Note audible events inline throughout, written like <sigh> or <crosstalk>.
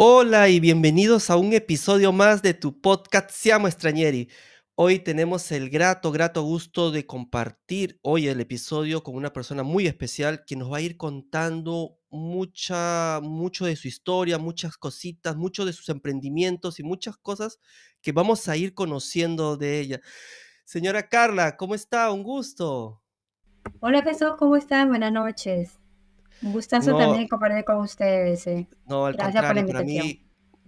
Hola y bienvenidos a un episodio más de tu podcast Siamo Extrañeri. Hoy tenemos el grato, grato gusto de compartir hoy el episodio con una persona muy especial que nos va a ir contando mucha, mucho de su historia, muchas cositas, mucho de sus emprendimientos y muchas cosas que vamos a ir conociendo de ella. Señora Carla, ¿cómo está? Un gusto. Hola Jesús, ¿cómo están? Buenas noches. Un gustazo No, también compartir con ustedes. eh. no, al Gracias por la contrario, para invitación. mí,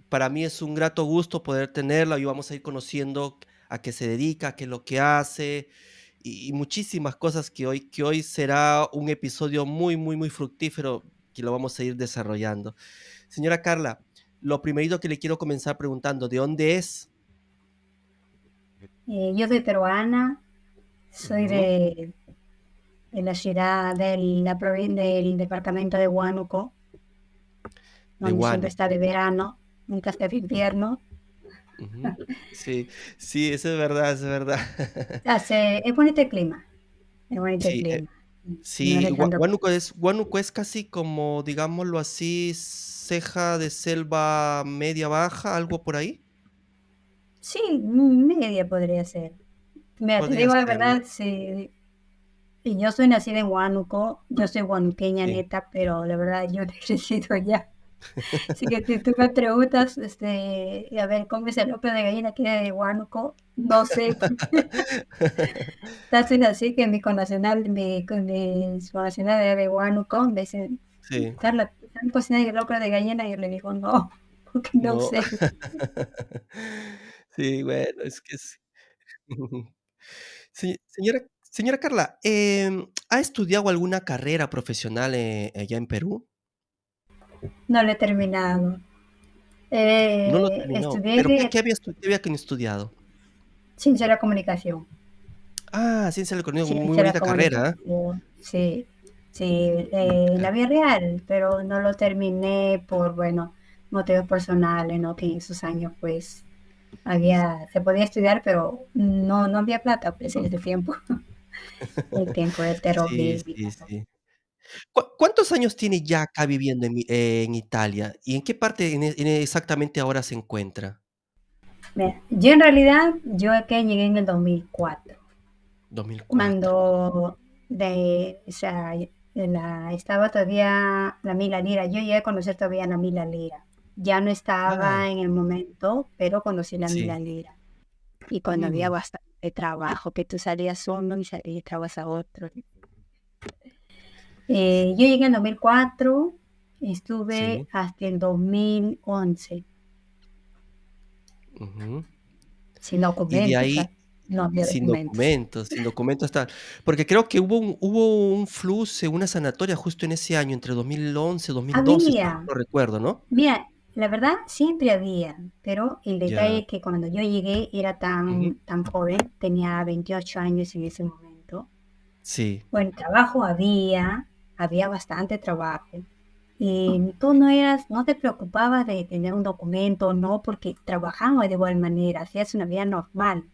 para mí es un grato gusto poder tenerla y vamos a ir conociendo a qué se dedica, qué es lo que hace y, y muchísimas cosas que hoy, que hoy será un episodio muy, muy, muy fructífero que lo vamos a ir desarrollando. Señora Carla, lo primerito que le quiero comenzar preguntando, ¿de dónde es? Eh, yo soy peruana, soy de, de la ciudad de la del departamento de Huánuco, De donde siempre está de verano, nunca está de invierno. Sí, sí, eso es verdad, eso es verdad. <laughs> Hace, es bonito el clima, es bonito el Sí, eh, clima. No Sí, tanto Huánuco es, Huánuco es casi como, digámoslo así, ceja de selva media baja, algo por ahí. Sí, media podría ser. Podría digo la verdad, sí, y yo soy nacida en Huánuco, yo soy huanuqueña Sí. neta, pero la verdad yo <laughs> crecido allá. <laughs> Así que si tú me preguntas, este, a ver, ¿cómo es el López de gallina que de Huánuco? No sé, <laughs> porque hacen así que mi connacional, mi, con mi connacional de de Huánuco, me dicen, Sí, Carla, ¿están cocinando el López de gallina? Y yo le digo, no, porque no no. sé. Sí, bueno, es que sí. Se- señora, señora Carla, em, ¿ha estudiado alguna carrera profesional eh, allá en Perú? No lo he terminado. No lo Eh, terminó. ¿Pero qué, qué había, estu- qué había estudiado? ciencia de la comunicación. Ah, ciencia de la comunicación, muy Ciencia de la bonita carrera. ¿eh? comunicación, sí, sí, eh, en la vida real, pero no lo terminé por, bueno, motivos personales, ¿no? Que en esos años, pues, había, se podía estudiar, pero no, no había plata, pues, en ese tiempo, <laughs> el tiempo del <laughs> Sí, sí, sí. ¿Cuá cuántos años tiene ya acá viviendo en mi eh, en Italia? ¿Y en qué parte en e en exactamente ahora se encuentra? Mira, yo en realidad, yo acá llegué en el 2004, 2004. cuando de, o sea, la, estaba todavía la Mila Lira, yo llegué a conocer todavía la Mila Lira. Ya no Ah, estaba en el momento, pero conocí la sí. Mila Lira. Y cuando había Mm, bastante trabajo, que tú salías uno y salías a otro. Eh, yo llegué en 2004, estuve sí, hasta el 2011, ujú. sin Y de documentos, o sea, ahí no había sin documentos. documentos, sin documentos tal. Porque creo que hubo un hubo un FLUCE, una sanatoria justo en ese año, entre 2011, 2012, si Había, no recuerdo, ¿no? Mira, la verdad siempre había, pero el detalle es que cuando yo llegué era tan, tan joven, tenía 28 años en ese momento. Sí. Bueno, trabajo había, había bastante trabajo. Y tú no eras, no te preocupabas de tener un documento, no, porque trabajamos de igual manera, hacías una vida normal.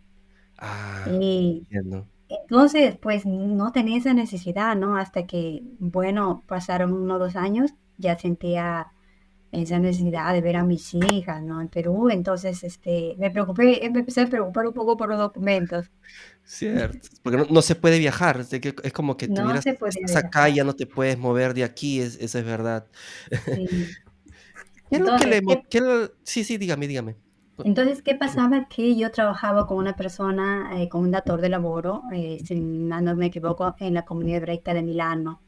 Ah, Y entiendo. entonces, pues no tenía esa necesidad, ¿no? Hasta que, bueno, pasaron unos dos años, ya sentía esa necesidad de ver a mis hijas, ¿no? En Perú, entonces, este, me preocupé, me empecé a preocupar un poco por los documentos. Cierto, porque no no se puede viajar, es que es como que No tuvieras se estás acá y viajar, ya no te puedes mover de aquí, es eso es verdad. sí. <laughs> ¿Qué es lo que Entonces, le mo ¿qué, qué lo sí, sí, dígame, dígame. Entonces, ¿qué pasaba? Que yo trabajaba con una persona, eh, con un dator de laboro, eh, si no no me equivoco, en la comunidad hebreica de Milano,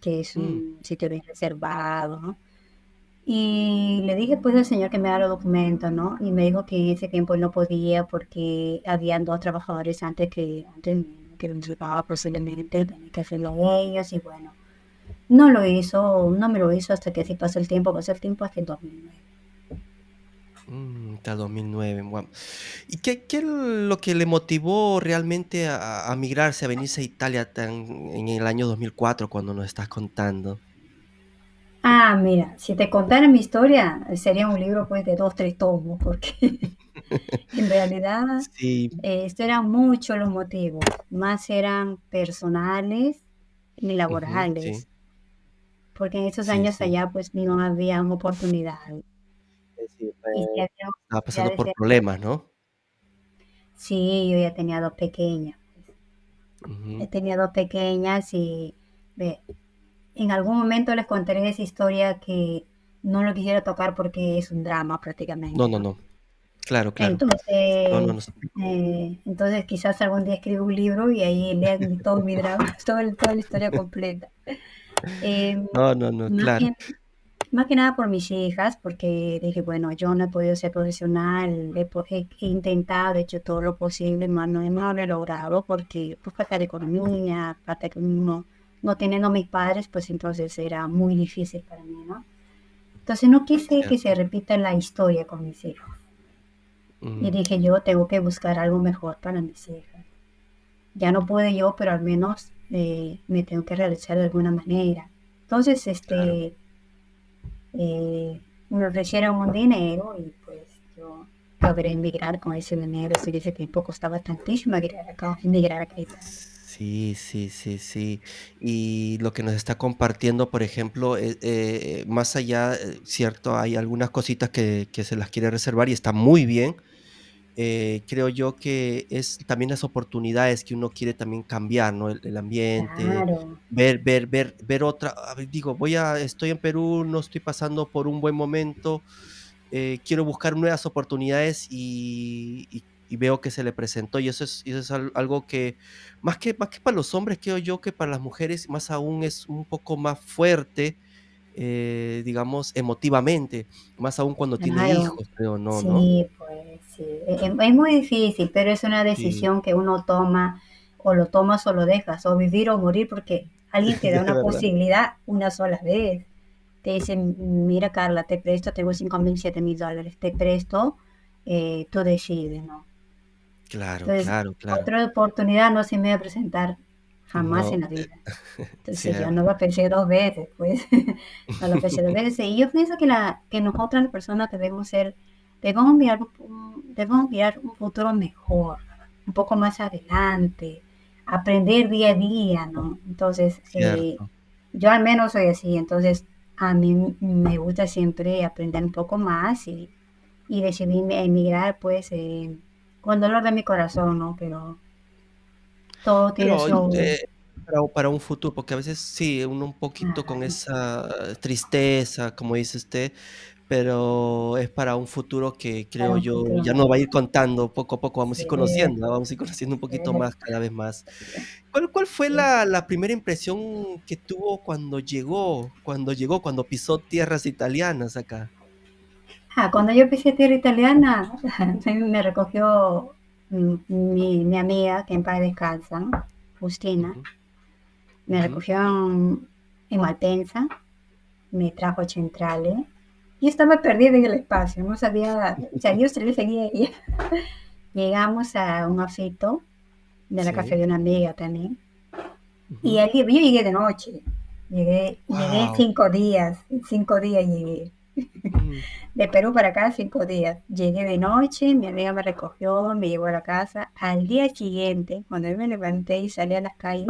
que es Mm, un sitio bien reservado, ¿no? Y le dije pues al señor que me diera los documentos, ¿no? Y me dijo que en ese tiempo no podía porque habían dos trabajadores antes que, antes que los llevaba posiblemente, que hacerlo ellos y bueno, no lo hizo, no me lo hizo hasta que así pasó el tiempo, pasó el tiempo hasta el 2009. mm, hasta 2009, guau. ¿Y qué qué es lo que le motivó realmente a a migrarse, a venirse a Italia en el año 2004 cuando nos estás contando? Ah, mira, si te contara mi historia, sería un libro pues de dos, tres tomos, porque <laughs> en realidad Sí, eh, estos eran muchos los motivos, más eran personales ni ujú, sí, laborales. porque en esos sí, años sí, allá pues no había oportunidades. y si había estaba pasando oportunidades por problemas, ¿no? sí, yo ya tenía 2 pequeñas. He Ujú. tenido 2 pequeñas y ve, en algún momento les contaré esa historia que no lo quisiera tocar porque es un drama No, prácticamente, no, ¿no? no. Claro, claro. No, no, no Entonces, preocupe. eh, entonces quizás algún día escriba un libro y ahí lean todo mi drama, <laughs> todo el- toda la historia completa. <laughs> Em, No, no, no, más claro, que, más que nada por mis hijas, porque dije, bueno, yo no he podido ser profesional, he, he- he intentado, he hecho todo lo posible, más no, no lo he logrado porque por falta de economía, falta que uno, no teniendo mis padres, pues entonces era muy difícil para mí, ¿no? Entonces no quise que se repita la historia con mis hijos. Y Mm, dije, yo tengo que buscar algo mejor para mis hijas. Ya no pude yo, pero al menos eh, me tengo que realizar de alguna manera. Entonces, claro. este, eh, me ofrecieron un dinero y pues yo logré emigrar con ese dinero. Se dice que poco costaba tantísimo emigrar acá, emigrar acá. Sí, sí, sí, sí. Y lo que nos está compartiendo, por ejemplo, eh, eh, más allá, eh, cierto, hay algunas cositas que que se las quiere reservar y está muy bien, creo yo que es también las oportunidades que uno quiere también cambiar, ¿no? El el ambiente, Claro, ver ver ver ver otra a ver, digo, voy a estoy en Perú, no estoy pasando por un buen momento, quiero buscar nuevas oportunidades y y y veo que se le presentó, y eso es eso es al algo que más que más que para los hombres, creo yo que para las mujeres, más aún es un poco más fuerte, eh, digamos, emotivamente, más aún cuando tiene hijos, creo, ¿no pues sí. Es, es muy difícil, pero es una Sí, decisión que uno toma, o lo tomas o lo dejas, o vivir o morir, porque alguien te <laughs> da una posibilidad una sola vez. Te dicen, mira Carla, te presto, tengo cinco mil, siete mil dólares, te presto, eh, tú decides, ¿no? Claro, Entonces, claro, claro. otra oportunidad no se me va a presentar jamás No, en la vida. <laughs> Entonces yo no lo pensé dos veces, pues, <laughs> no lo pensé dos veces. Y yo pienso que, la, que nosotras las personas debemos ser, debemos mirar, un- debemos mirar un futuro mejor, un poco más adelante, aprender día a día, ¿no? Entonces, eh, yo al menos soy así, entonces a mí me gusta siempre aprender un poco más y, y decidí emigrar, pues, eh, con dolor de mi corazón, ¿no? Pero todo tiene Pero, su... eh, para un para un futuro, porque a veces sí, uno un poquito con Ajá, esa tristeza, como dice usted, pero es para un futuro que creo yo futuro ya nos va a ir contando poco a poco, vamos a ir Sí, conociendo, ¿no? vamos a ir conociendo un sí, poquito más, cada vez más. sí, ¿Cuál cuál fue sí. la la primera impresión que tuvo cuando llegó cuando llegó, cuando pisó tierras italianas acá? Ah, cuando yo pisé tierra italiana, <laughs> me recogió mi, mi amiga, que en paz descansa, ¿no? Justina. Me recogió en, en Malpensa, me trajo a Centrale. Y estaba perdida en el espacio, no sabía, o sea, yo se le seguía a ella. <laughs> Llegamos a un afito de la casa Sí, de una amiga también. Y allí, yo llegué de noche, llegué, llegué cinco días, cinco días llegué. mm, De Perú para acá, cinco días. Llegué de noche, mi amiga me recogió, me llevó a la casa. Al día siguiente, cuando yo me levanté y salí a las calles,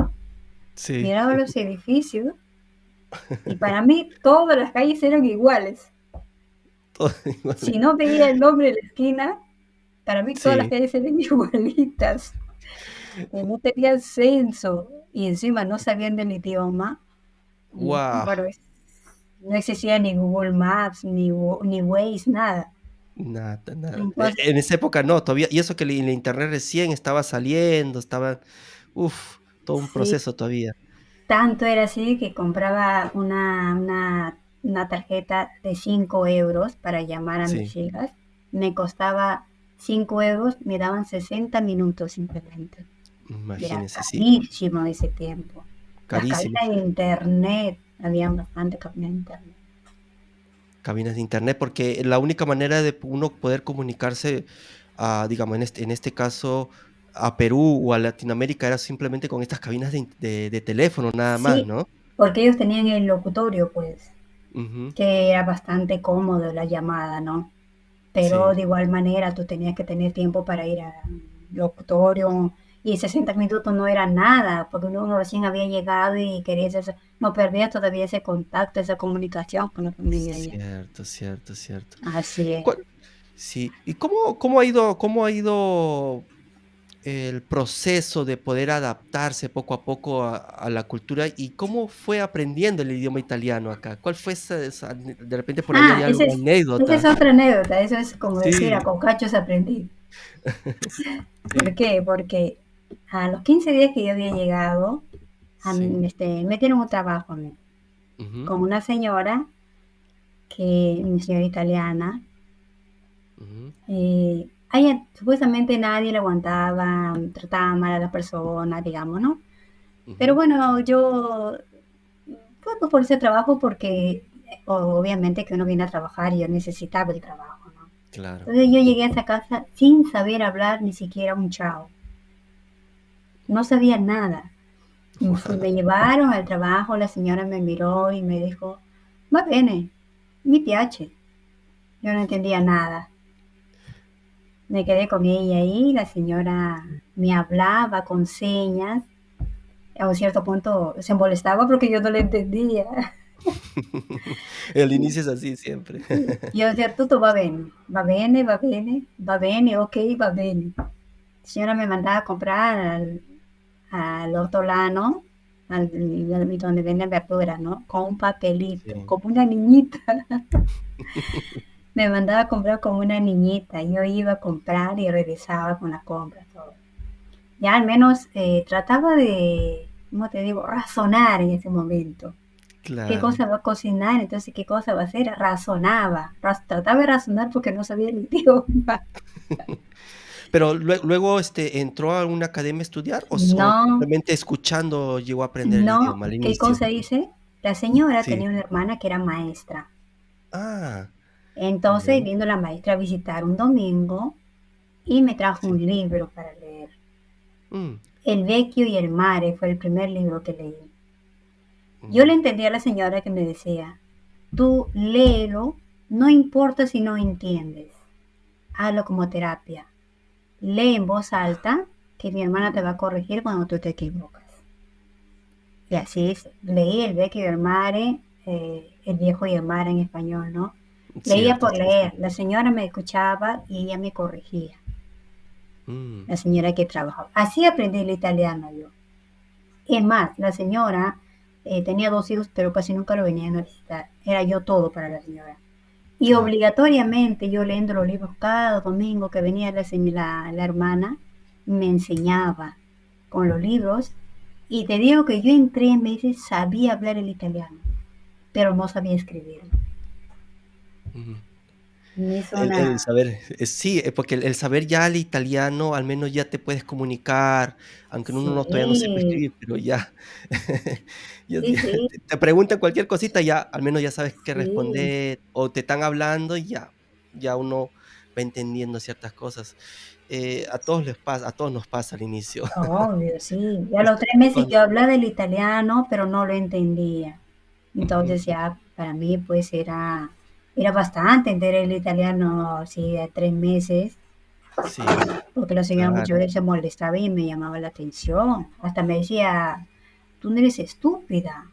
sí, miraba los edificios y para mí todas las calles eran iguales. <laughs> Si no veía el nombre de la esquina, para mí todas las calles eran <laughs> igualitas. No tenían censo y encima no sabían del idioma. Y guau. bueno, es- no existía ni Google Maps, ni, ni Waze, nada. Nada, nada. E Entonces, en esa época no, todavía y eso que el el Internet recién estaba saliendo, estaba, uf, todo un sí, proceso todavía. Tanto era así que compraba una, una, una tarjeta de 5 euros para llamar a mis Sí, hijas. Me costaba 5 euros, me daban 60 minutos simplemente. Era imagínense, sí, carísimo ese tiempo. Carísimo. cabinas de internet, habían bastante cabinas de internet. Cabinas de Internet, porque la única manera de uno poder comunicarse, ah, digamos, en este en este caso, a Perú o a Latinoamérica era simplemente con estas cabinas de in de de teléfono, nada más, Sí, ¿no? porque ellos tenían el locutorio, pues, que era bastante cómodo la llamada, ¿no? pero sí, de igual manera tú tenías que tener tiempo para ir al locutorio y 60 minutos no era nada, porque uno recién había llegado y quería ese- no perdía todavía ese contacto, esa comunicación con la familia. Cierto, cierto, cierto. Así es. ¿Cuál sí, y cómo cómo ha ido cómo ha ido el proceso de poder adaptarse poco a poco a a la cultura y cómo fue aprendiendo el idioma italiano acá? ¿Cuál fue esa de repente por ahí hay Ah, esa alguna es, esa es anécdota? otra anécdota, eso es como decir, a Sí, con cachos aprendí. <laughs> ¿Por qué? Porque a los 15 días que yo había llegado, a sí, este, me dieron un trabajo a mí, ujú, con una señora, que, una señora italiana, ujú, eh, a ella supuestamente nadie le aguantaba, trataba mal a la persona, digamos, ¿no? Pero ujú, bueno, yo fue pues, por ese trabajo porque eh, obviamente que uno viene a trabajar y yo necesitaba el trabajo, ¿no? claro. Entonces yo llegué a esa casa sin saber hablar ni siquiera un chao, no sabía nada. Me llevaron al trabajo, la señora me miró y me dijo, va bene, mi piace. Yo no entendía nada. Me quedé con ella ahí, la señora me hablaba con señas. A un cierto punto se molestaba porque yo no le entendía. <laughs> El inicio es así siempre. Yo decía, tutto va bene, va bene, va bene, va bene, ok, va bene. La señora me mandaba a comprar al, al hortolano, al, al- donde venden verduras, ¿no? Con un papelito, Sí. como una niñita. <laughs> Me mandaba a comprar como una niñita. Yo iba a comprar y regresaba con la compra, todo. Ya al menos eh, trataba de, ¿cómo te digo?, razonar en ese momento. ¿Qué cosa va a cocinar? Entonces, ¿qué cosa va a hacer? Razonaba. Raz- trataba de razonar porque no sabía el <laughs> idioma. <laughs> Pero lue luego, este, ¿entró a una academia a estudiar o No, simplemente escuchando llegó a aprender el idioma al ¿qué cosa hice? La señora Sí. tenía una hermana que era maestra. Ah, Entonces ya, vino la maestra a visitar un domingo y me trajo sí. un libro para leer. Mm, El Vecchio y el Mare fue el primer libro que leí. Yo le mm, entendía a la señora que me decía, tú léelo, no importa si no entiendes, hazlo como terapia. Lee en voz alta, que mi hermana te va a corregir cuando tú te equivocas. Y así es, leí el Vecchio y el Mare, eh, el Viejo y el Mare en español, ¿no? Leía por leer, la señora me escuchaba y ella me corregía, Mm, la señora que trabajaba. Así aprendí el italiano yo. Es más, la señora eh, tenía dos hijos, pero casi nunca lo venían a visitar. Era yo todo para la señora. Y obligatoriamente yo leyendo los libros cada domingo que venía la, la, la hermana, me enseñaba con los libros. Y te digo que yo en tres meses sabía hablar el italiano, pero no sabía escribirlo. Me El el saber, eh, sí, eh, porque el el saber ya el italiano, al menos ya te puedes comunicar, aunque uno no todavía no sepa escribir, pero ya <laughs> ya sí, ya sí, <laughs> te preguntan cualquier cosita, ya al menos ya sabes qué responder, o te están hablando y ya ya uno va entendiendo ciertas cosas. Eh, a todos les pasa a todos nos pasa al inicio. obvio, sí. Y a <laughs> los tres meses yo hablaba el italiano, pero no lo entendía. Entonces ya para mí pues era, era bastante entender el italiano así de tres meses, sí, porque la señora muchas claro. veces se molestaba y me llamaba la atención. Hasta me decía, tú no eres estúpida,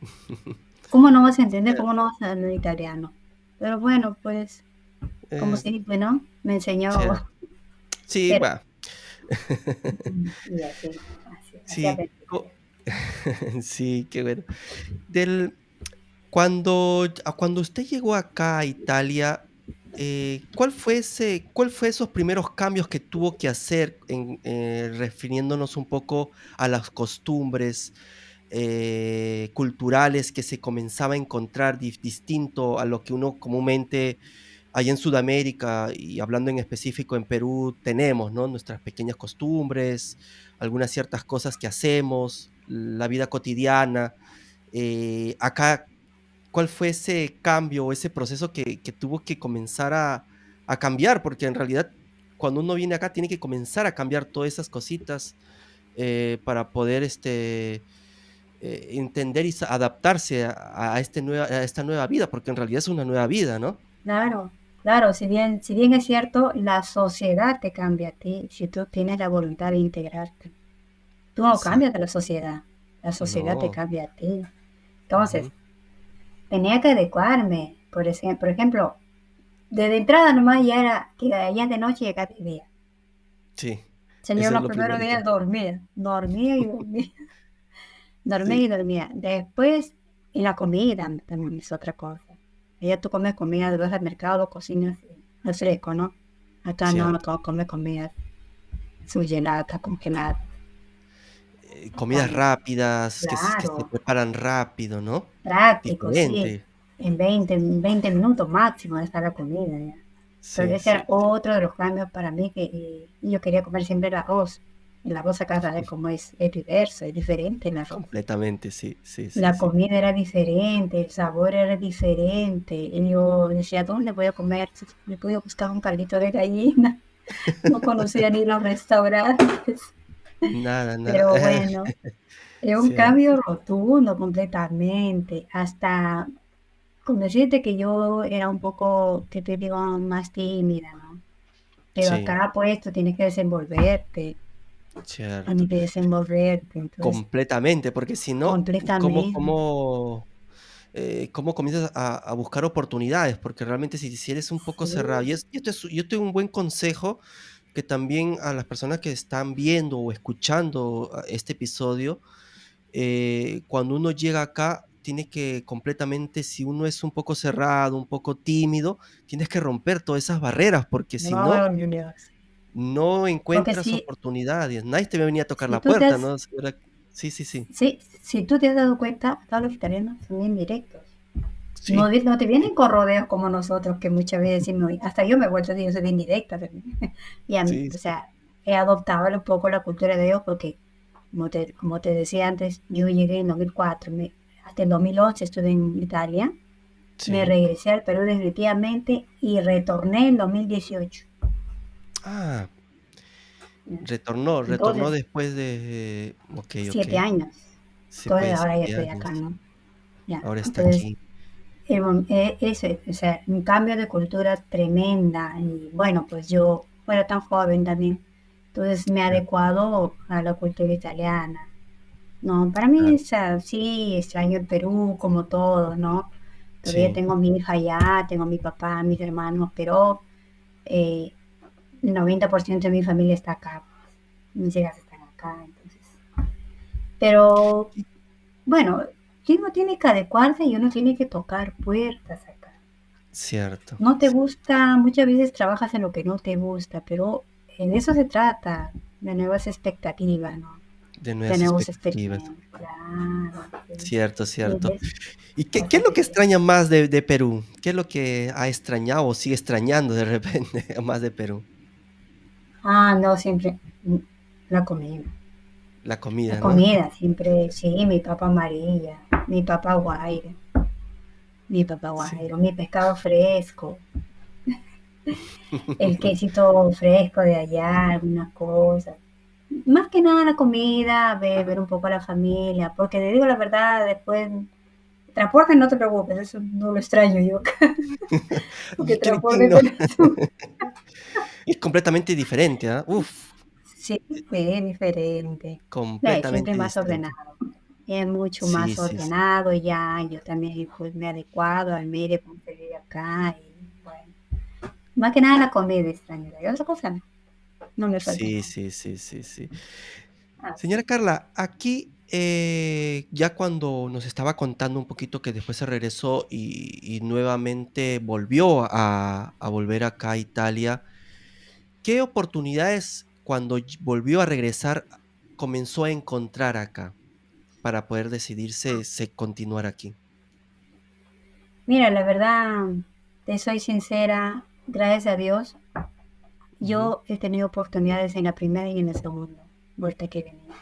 <laughs> ¿cómo no vas a entender? Cier ¿Cómo no vas a hablar italiano? Pero bueno, pues como eh, siempre, ¿no? Me enseñó. Sí, pero bueno. <laughs> y así, así, así Sí, aprendí. co <laughs> sí, qué bueno. Del cuando cuando usted llegó acá a Italia, eh, ¿cuál fue ese cuál fue esos primeros cambios que tuvo que hacer en, eh, refiriéndonos un poco a las costumbres, eh, culturales que se comenzaba a encontrar distinto a lo que uno comúnmente allá en Sudamérica, y hablando en específico en Perú, tenemos, ¿no? Nuestras pequeñas costumbres, algunas ciertas cosas que hacemos, la vida cotidiana. Eh, acá, ¿cuál fue ese cambio o ese proceso que que tuvo que comenzar a a cambiar? Porque en realidad, cuando uno viene acá, tiene que comenzar a cambiar todas esas cositas, eh, para poder, este, eh, entender y adaptarse a a este nueva a esta nueva vida, porque en realidad es una nueva vida, ¿no? Claro. Claro, si bien, si bien es cierto, la sociedad te cambia a ti si tú tienes la voluntad de integrarte. Tú no cambias de la sociedad, la sociedad te cambia a ti. Entonces. Tenía que adecuarme. Por ejemplo, por ejemplo, desde entrada nomás ya era que allá de noche llegaba y vivía. Sí, Señor, eso es los lo primeros días dormía, dormía y dormía, <laughs> dormía Sí. y dormía. Después, y la comida también es otra cosa. Allá tú comes comida, vas al mercado, cocinas al fresco, ¿no? Acá no, no Cierto. comes comida surgelada, congelada. Eh, comidas Con- rápidas, que, s- que se Claro, preparan rápido, ¿no? práctico, sí. En 20, en 20 minutos máximo está la comida. ya. Pero Sí, ese era sí. otro de los cambios para mí que eh, yo quería comer siempre el arroz. El arroz acá, ¿sabes cómo es? Es diverso, es diferente el arroz. Completamente, sí, sí, sí, La comida era diferente, el sabor era diferente. Y yo decía, ¿dónde voy a comer? Me pude buscar un caldito de gallina. <laughs> No conocía ni los restaurantes. Nada, nada. Pero <laughs> bueno, es un Cierto. cambio rotundo completamente. Hasta con decirte que yo era un poco, que te digo, más tímida, ¿no? Pero Sí, acá pues tú tienes que desenvolverte, a cierto. mí que desenvolverte. Entonces, Completamente, porque si no, ¿cómo, completamente. cómo, eh, cómo comienzas a, a buscar oportunidades? Porque realmente si, si eres un poco cerrado, Sí, y, es- y esto es, yo tengo un buen consejo que también a las personas que están viendo o escuchando ah, este episodio, eh, cuando uno llega acá, tiene que completamente, si uno es un poco cerrado, un poco tímido, tienes que romper todas esas barreras, porque si no, no, encuentras si, oportunidades. Nadie te va a venir a tocar si la puerta, has, ¿no? Sí, sí, sí. sí, si tú te has dado cuenta, todos los italianos son bien directos. No, Sí, di- no te vienen con rodeos como nosotros, que muchas veces decimos, hasta yo me he vuelto así, yo soy bien directa. <laughs> Y a mí, sí, o sea, he adoptado un poco la cultura de ellos porque, como te, como te decía antes, yo llegué en 2004, me- hasta el 2011 estuve en Italia, me regresé al Perú definitivamente y retorné en 2018. Ah, retornó, retornó Entonces, después de... Ok, siete años. Sí, Entonces pues, ahora ya estoy acá. ¿no? Ya. Ahora está Entonces, aquí. Mom- eh, ese, o sea, un cambio de cultura tremenda. Y bueno, pues yo era tan joven también. Entonces me he adecuado a la cultura italiana. No, para mí, sea, sí, extraño el Perú como todo, ¿no? Todavía Sí, tengo mi hija allá, tengo mi papá, mis hermanos, pero eh, el 90% de mi familia está acá. Mis hijas están acá, entonces. Pero y- uno tiene que adecuarse y uno tiene que tocar puertas acá. cierto. No te gusta, muchas veces trabajas en lo que no te gusta, pero en eso se trata, de nuevas expectativas, ¿no? De De nuevas nuevos expectativas. claro. sí. Cierto, cierto. ¿Y qué, qué es lo que extraña más de, de Perú? ¿Qué es lo que ha extrañado o sigue extrañando de repente <laughs> más de Perú? Ah, no, siempre la comida. La La comida, ¿no? comida, siempre, sí, mi papa amarilla, mi papa guaire, mi papa Sí. guairo, mi pescado fresco, el quesito fresco de allá, algunas cosas. Más que nada la comida, ver, ver un poco a la familia, porque te digo la verdad, después, transporte no te preocupes, eso no lo extraño yo, <laughs> porque ¿Y quién, transporte no? Es completamente diferente, ¿ah? Uf, sí, eh, es diferente. No, completamente siempre más ordenado, es mucho Sí, más sí, sí. ordenado ya, yo también pues, me he adecuado al mire conseguir acá, y bueno, más que nada la comida extraña, y otra cosa no, me falta Sí, sí, sí, sí, sí. Señora Carla, aquí eh, ya cuando nos estaba contando un poquito que después se regresó y, y nuevamente volvió a, a volver acá a Italia, ¿qué oportunidades cuando volvió a regresar comenzó a encontrar acá para poder decidirse se continuar aquí? Mira, la verdad, te soy sincera, gracias a Dios, yo he tenido oportunidades en la primera y en la segunda vuelta que venía.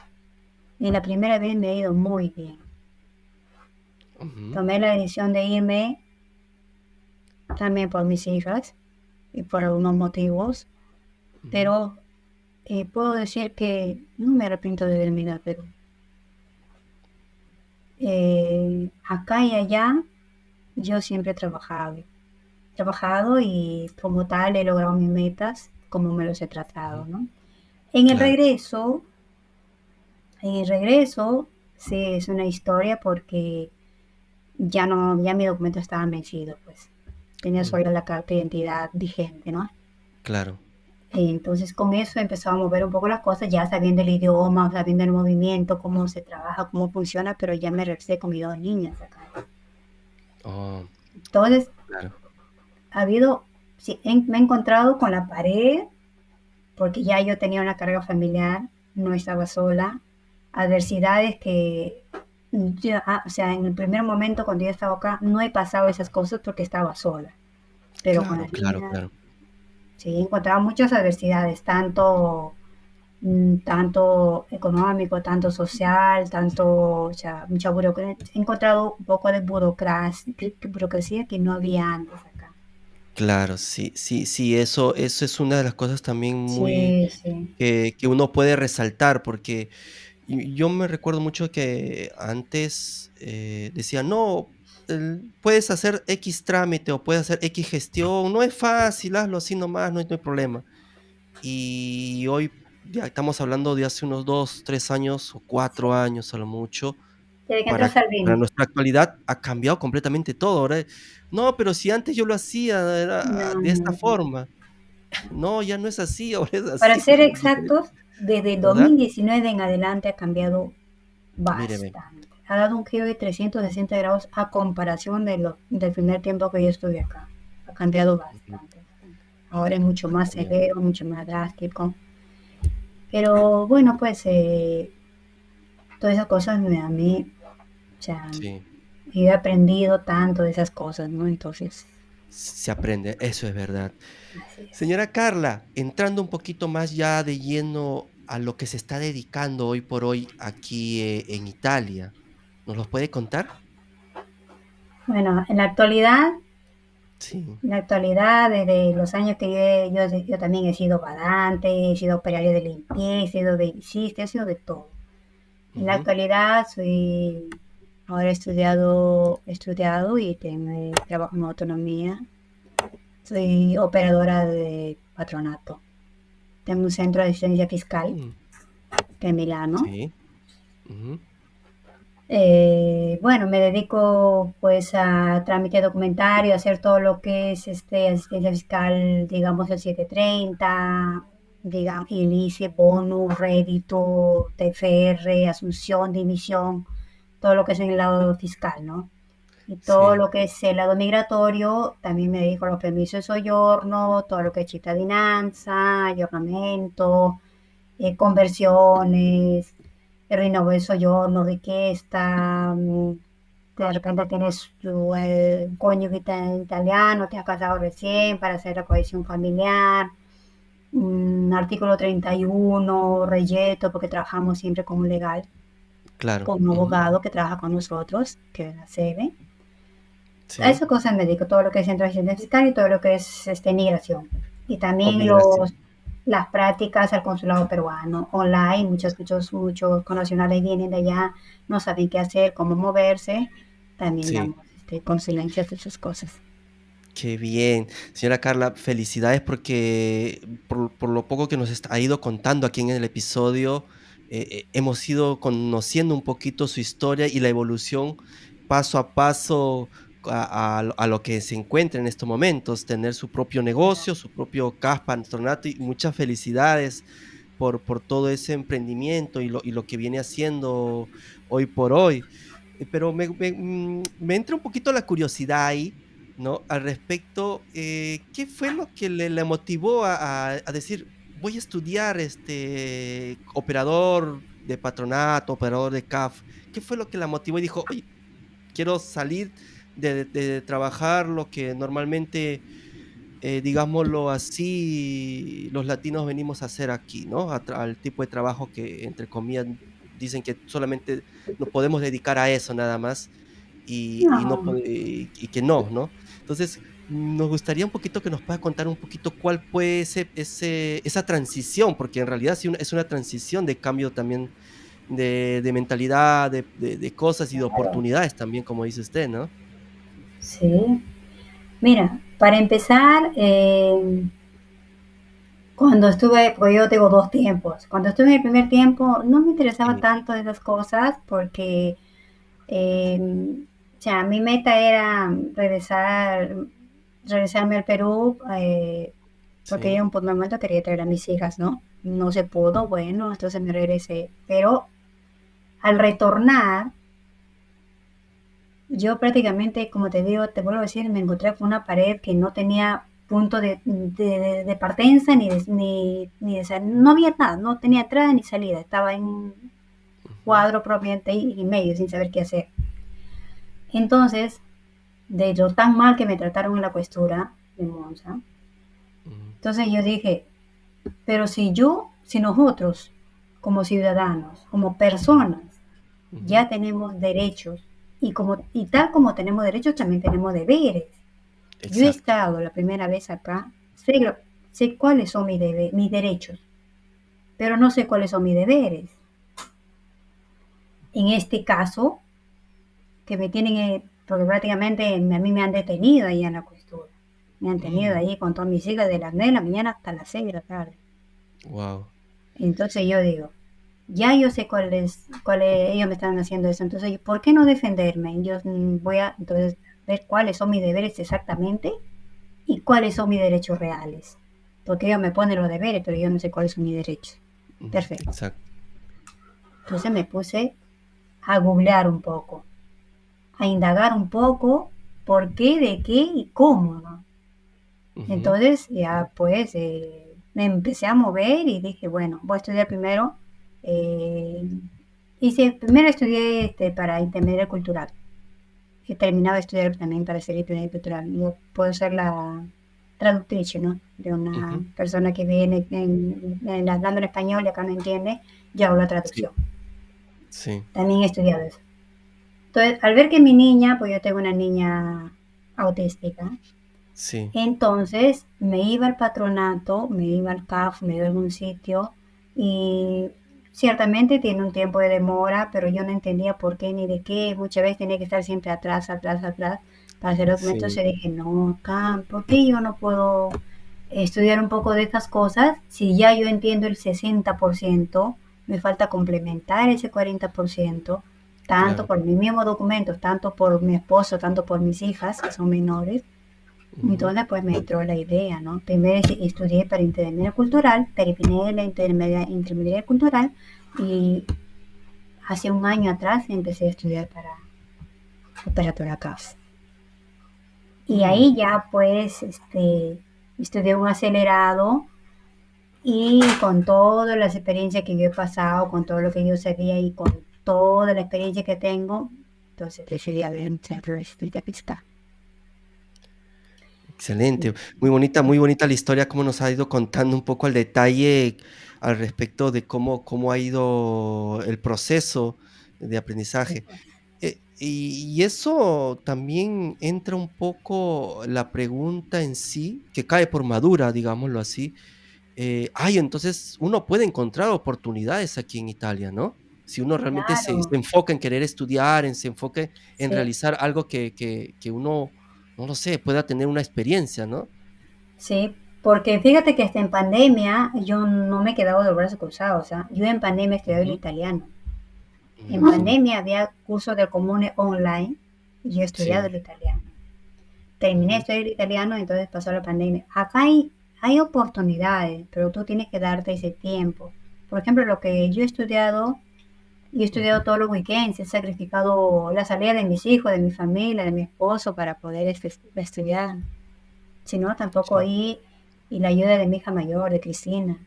Y en la primera vez me ha ido muy bien. Tomé la decisión de irme también por mis hijas y por algunos motivos, pero eh, puedo decir que no me arrepiento de ido a Perú. Eh, acá y allá yo siempre he trabajado. trabajado y como tal he logrado mis metas como me los he tratado. ¿no? En el Claro. regreso, en el regreso, sí es una historia porque ya no, ya mis documentos estaban vencidos, pues. Tenía Mm, solo la carta de identidad vigente, ¿no? claro. Y entonces con eso empezaba a mover un poco las cosas, ya sabiendo el idioma, sabiendo el movimiento, cómo se trabaja, cómo funciona, pero ya me regresé con mis dos niñas acá. Oh, Entonces, claro. ha habido, sí, me he encontrado con la pared, porque ya yo tenía una carga familiar, no estaba sola, adversidades que, ya, ah, o sea, en el primer momento cuando yo estaba acá, no he pasado esas cosas porque estaba sola, pero con Claro, las claro, niñas, claro. Sí, he encontrado muchas adversidades, tanto mm, tanto económico, tanto social, tanto, o sea, mucha burocracia. He encontrado un poco de burocracia, que- que burocracia que no había antes acá. Claro, sí, sí, sí, eso eso es una de las cosas también muy Sí, sí. que que uno puede resaltar, porque yo me recuerdo mucho que antes, eh, decían: "No, puedes hacer equis trámite o puedes hacer equis gestión, no es fácil, hazlo así nomás, no hay no hay problema". Y hoy ya estamos hablando de hace unos 2 3 años o sí. 4 años a lo mucho, para para nuestra actualidad ha cambiado completamente todo, ahora, no, pero si antes yo lo hacía era No, de esta no, forma. No, ya no es así, <laughs> ahora es Para así, ser diferente, exactos, desde ¿verdad? 2019 en adelante ha cambiado Míreme, bastante. Ha dado un giro de 360 grados a comparación de lo, del primer tiempo que yo estuve acá. Ha cambiado bastante. Ahora es mucho más severo, mucho más drástico. Pero bueno, pues eh, todas esas cosas me, a mí, o sea, sí, he aprendido tanto de esas cosas, ¿no? Entonces, se aprende, eso es verdad. es. Señora Carla, entrando un poquito más ya de lleno a lo que se está dedicando hoy por hoy aquí, eh, en Italia, ¿nos los puede contar? Bueno, en la actualidad, Sí, en la actualidad, desde los años que yo, yo, yo también he sido badante, he sido operario de limpieza, he sido babysitter, he sido de todo. En la actualidad soy, ahora he estudiado, he estudiado y tengo, eh, trabajo en autonomía. Soy operadora de patronato. Tengo un centro de asistencia fiscal mm, que en Milano. sí, ujú, Eh, bueno, me dedico pues a trámite documentario, a hacer todo lo que es este, asistencia fiscal, digamos el 730, digamos, ilicie, bonus, rédito, TFR, asunción, dimisión, todo lo que es en el lado fiscal, ¿no? Y todo sí, lo que es el lado migratorio, también me dedico a los permisos de soyorno, todo lo que es cittadinanza, aggiornamento, eh, conversiones, de soyorno, richiesta, mh, de repente tienes tu eh, cónyuge ita- italiano, te has casado recién para hacer la cohesión familiar, mm, artículo 31, reyeto, porque trabajamos siempre con un legal, claro, con un abogado que trabaja con nosotros, que es la sede. A sí, esas cosas me dedico, todo lo que es centro de fiscal y todo lo que es este, migración. Y también los, las prácticas al consulado peruano online. Muchos, muchos, muchos connacionales vienen de allá, no saben qué hacer, cómo moverse. También sí. damos este, consulencias de esas cosas. Qué bien. Señora Carla, felicidades porque por, por lo poco que nos ha ido contando aquí en el episodio, eh, eh, hemos ido conociendo un poquito su historia y la evolución paso a paso a, a lo que se encuentra en estos momentos, tener su propio negocio, su propio CAF patronato y muchas felicidades por, por todo ese emprendimiento y lo, y lo que viene haciendo hoy por hoy. Eh, pero me, me, mm, me entra un poquito la curiosidad ahí ¿no? Al respecto, eh, ¿qué fue lo que le le motivó a a decir: "Voy a estudiar, este, operador de patronato, operador de CAF"? ¿Qué fue lo que la motivó y dijo: "Oye, quiero salir de de trabajar lo que normalmente, eh, digámoslo así, los latinos venimos a hacer aquí", ¿no? Al tipo de trabajo que, entre comillas, dicen que solamente nos podemos dedicar a eso nada más y y no y y que no, ¿no? Entonces, nos gustaría un poquito que nos pueda contar un poquito cuál fue ese ese esa transición, porque en realidad es una transición de cambio también de de mentalidad, de de de cosas y de oportunidades también, como dice usted, ¿no? Sí. Mira, para empezar, eh, cuando estuve, porque yo tengo dos tiempos, cuando estuve en el primer tiempo no me interesaba Sí, tanto esas cosas porque, eh, o sea, mi meta era regresar, regresarme al Perú, eh, porque sí, yo un momento quería traer a mis hijas, ¿no? No se pudo, bueno, entonces me regresé. Pero al retornar, yo prácticamente, como te digo, te vuelvo a decir, me encontré con una pared que no tenía punto de, de, de partenza ni de, ni, ni de no había nada, no tenía entrada ni salida, estaba en cuadro propiamente y, y medio sin saber qué hacer. Entonces, de lo tan mal que me trataron en la cuestura de Monza, entonces yo dije, pero si yo, si nosotros, como ciudadanos, como personas, ya tenemos derechos y, como, y tal como tenemos derechos, también tenemos deberes. Yo he estado la primera vez acá, sé, sé cuáles son mis, debe- mis derechos, pero no sé cuáles son mis deberes. En este caso, que me tienen, eh, porque prácticamente a mí me han detenido ahí en la costura. Me han tenido ahí con todas mis hijas de las 9 de la mañana hasta las 6 de la tarde. Wow. Entonces yo digo, ya yo sé cuál es, cuál es- ellos me están haciendo eso, entonces, ¿por qué no defenderme? Yo mm, voy a entonces ver cuáles son mis deberes exactamente y cuáles son mis derechos reales. Porque ellos me ponen los deberes, pero yo no sé cuáles son mis derechos. Perfecto. Exacto. Entonces me puse a googlear un poco, a indagar un poco por qué, de qué y cómo, ¿no? Entonces ya pues eh, me empecé a mover y dije, bueno, voy a estudiar primero. Eh, hice, primero estudié este, para intermediario cultural. He terminado de estudiar también para ser intermediario cultural. Yo puedo ser la traductriz, ¿no? De una ujú, persona que viene en, en, hablando en español y acá no entiende, yo hago la Sí, traducción. sí, También he estudiado eso. Entonces, al ver que mi niña, pues yo tengo una niña autística, sí, entonces me iba al patronato, me iba al CAF, me iba a algún sitio y ciertamente tiene un tiempo de demora, pero yo no entendía por qué ni de qué. Muchas veces tenía que estar siempre atrás, atrás, atrás para hacer documentos sí, y dije, no, acá, ¿por qué yo no puedo estudiar un poco de estas cosas? Si ya yo entiendo el 60%, me falta complementar ese 40%, tanto claro. por mis mismos documentos, tanto por mi esposo, tanto por mis hijas, que son menores ujú, entonces, pues me entró la idea, ¿no? Primero estudié para intermedia cultural, terminé la intermedia, intermedia cultural y hace un año atrás empecé a estudiar para operatora CAFS. Y ahí ya pues este, estudié un acelerado y con todas las experiencias que yo he pasado, con todo lo que yo sabía y con toda la experiencia que tengo, entonces decidí a ver un centro de pista. Excelente. Muy bonita, muy bonita la historia, cómo nos ha ido contando un poco al detalle al respecto de cómo cómo ha ido el proceso de aprendizaje. Eh, y y eso también entra un poco la pregunta en sí, que cae por madura, digámoslo así, eh, ay, entonces uno puede encontrar oportunidades aquí en Italia, ¿no? Si uno realmente se enfoca en querer estudiar, en se enfoque en sí, realizar algo que que que uno, no lo sé, pueda tener una experiencia, ¿no? Sí, porque fíjate que hasta en pandemia yo no me he quedado de brazos cruzados. O sea, yo en pandemia estudié el italiano. En pandemia había cursos de comune online y yo he estudiado sí, el italiano. Terminé de estudiar el italiano, entonces pasó la pandemia. Acá hay, hay oportunidades, pero tú tienes que darte ese tiempo. Por ejemplo, lo que yo he estudiado, yo he estudiado todos los weekends, he sacrificado la salida de mis hijos, de mi familia, de mi esposo para poder estudiar. Si no, tampoco sí, y la ayuda de mi hija mayor, de Cristina,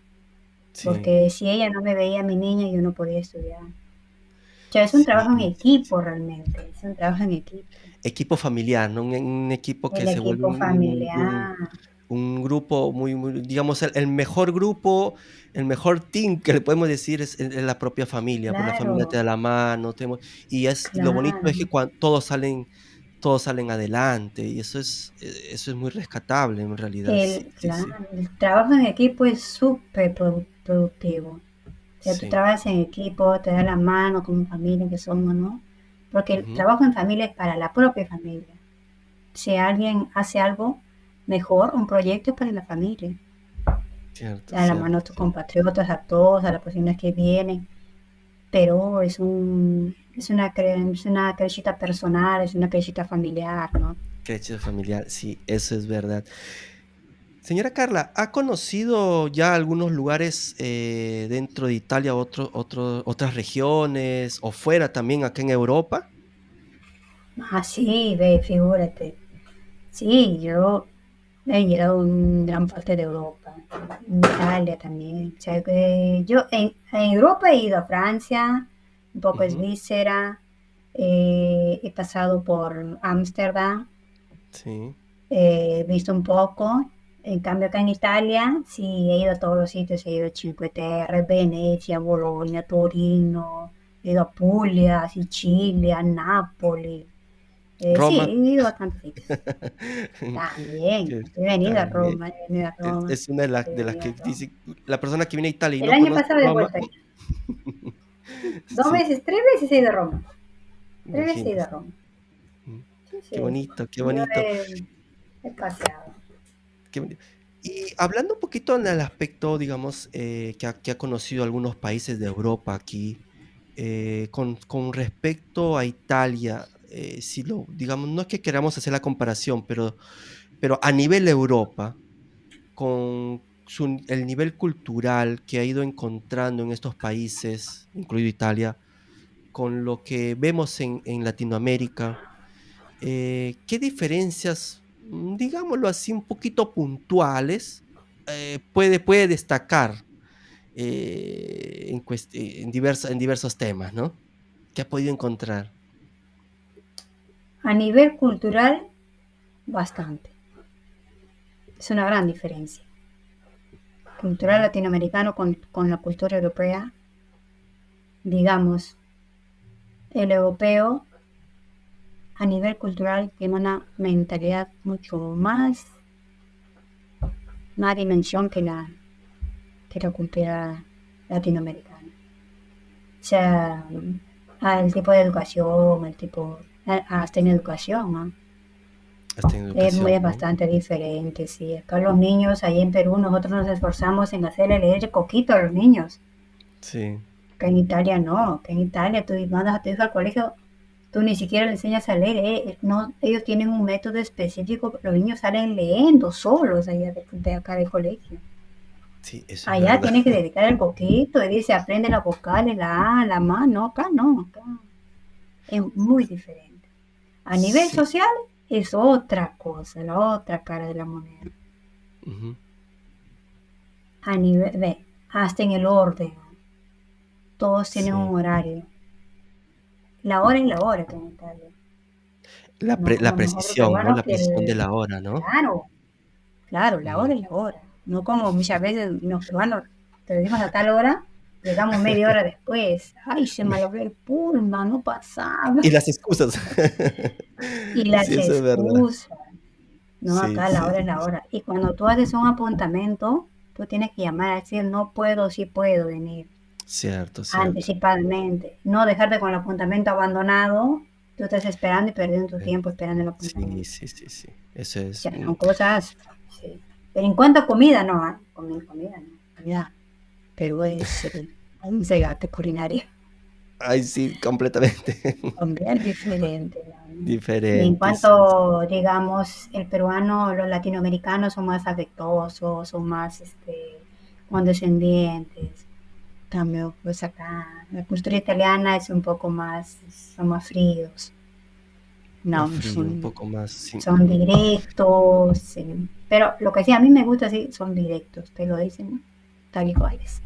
sí, porque si ella no me veía a mi niña, yo no podía estudiar. O sea, es un sí, trabajo en equipo realmente, es un trabajo en equipo. Equipo familiar, ¿no? Un un equipo que El se vuelve equipo un un un grupo muy muy digamos, el el mejor grupo, el mejor team que le podemos decir es es la propia familia, pues la familia te claro, da la mano, te y es lo bonito es que claro. cuan todos salen todos salen adelante, y eso es e eso es muy rescatable en realidad, El, sí, sí, claro, el trabajo en equipo es súper produ- productivo. O sea, tú trabajas en equipo, te da la mano como familia que somos, ¿no? Porque el trabajo en familia es para la propia familia. si alguien hace algo mejor, un proyecto para la familia. Cierto, A la mano a cierto, tus cierto. compatriotas, a todos, a las personas que vienen. Pero es un, es una, es una crechita personal, es una crechita familiar, ¿no? Creche familiar, sí, eso es verdad. Señora Carla, ¿ha conocido ya algunos lugares eh, dentro de Italia, otro, otro- otras regiones o fuera también acá en Europa? Ah, sí, ve, figúrate. Sí, yo he llegado a un gran parte de Europa, en Italia también. O sea, que yo en, en Europa he ido a Francia, un poco a Svizzera, eh, he pasado por Ámsterdam, Sí. eh, he visto un poco. En cambio, acá en Italia, sí, he ido a todos los sitios, he ido a Cinque Terre, Venecia, Bologna, Torino, he ido a Puglia, Sicilia, Nápoles. Eh, sí, he Roma. ido a bastantes <laughs> sitios. También, he venido a Roma, he venido a es, Roma, es una de, las he de las venido que dice, la persona que viene a Italia y El no año pasado de vuelta. <laughs> Dos sí, veces, tres veces he ido a Roma. Tres veces he ido a. Roma. Mm, Sí, Qué sí. bonito, qué bonito. he, he paseado. qué Y hablando un poquito en el aspecto, digamos, eh, que ha, que ha conocido algunos países de Europa aquí, eh, con, con respecto a Italia, eh, si lo, digamos, no es que queramos hacer la comparación, pero, pero a nivel Europa, con su- el nivel cultural que ha ido encontrando en estos países, incluido Italia, con lo que vemos en, en Latinoamérica, eh, ¿qué diferencias, digámoslo así, un poquito puntuales, eh, puede, puede destacar eh, en, en, diversa- en diversos temas, ¿no? ¿Qué ha podido encontrar? A nivel cultural, bastante. Es una gran diferencia. Cultural latinoamericano con, con la cultura europea, digamos, el europeo a nivel cultural tiene una mentalidad mucho más, más dimensión que la, que la cultura latinoamericana. O sea, el tipo de educación, el tipo, hasta en educación, ¿no? Hasta en Es muy bastante diferente, sí. Acá los niños, ahí en Perú, nosotros nos esforzamos en hacerle leer coquito a los niños. Sí, Acá en Italia no, acá en Italia tú mandas a tu hijo al colegio, tú ni siquiera le enseñas a leer, eh, no, ellos tienen un método específico, los niños salen leyendo solos allá de, de acá del colegio. sí, eso es Allá tienen que <laughs> dedicar el coquito y dice, aprende las vocales, la A, la MA, no, acá no, acá es muy diferente. A nivel Sí. social es otra cosa, la otra cara de la moneda. A nivel, ve, hasta en el orden, todos tienen Sí. un horario. La hora es la hora acá en Italia. La, No la precisión, ¿no? La que precisión de la hora, ¿no? claro, claro, la hora es la hora. No como muchas veces los peruanos te decimos a tal hora, llegamos media hora después. Ay, se me logró el pullman, no pasaba. Y las excusas. Y las Sí, es excusas. No, Sí, acá la sí, hora es la hora. Y cuando tú haces un apuntamiento, tú tienes que llamar a decir, no puedo, sí puedo venir. Cierto, cierto. anticipadamente. No dejarte con el apuntamiento abandonado. Tú estás esperando y perdiendo tu Eh, tiempo esperando el apuntamiento. sí, sí, sí. Eso O es. sea, mm, son cosas. Sí. Pero en cuanto a comida, no. ¿ah? Comida, comida, no. Comida. Perú es el- un segate culinario. Ay, sí, completamente. <laughs> Es diferente. ¿no? Y en Diferente, sí, sí. cuanto, digamos, el peruano, los latinoamericanos son más afectuosos, son más este, condescendientes. En cambio, pues acá, la cultura italiana es un poco más, son más fríos. No, frío, un son, poco más. sí. son directos. Pero lo que sí a mí me gusta, sí, son directos. Te lo dicen tal y cual es.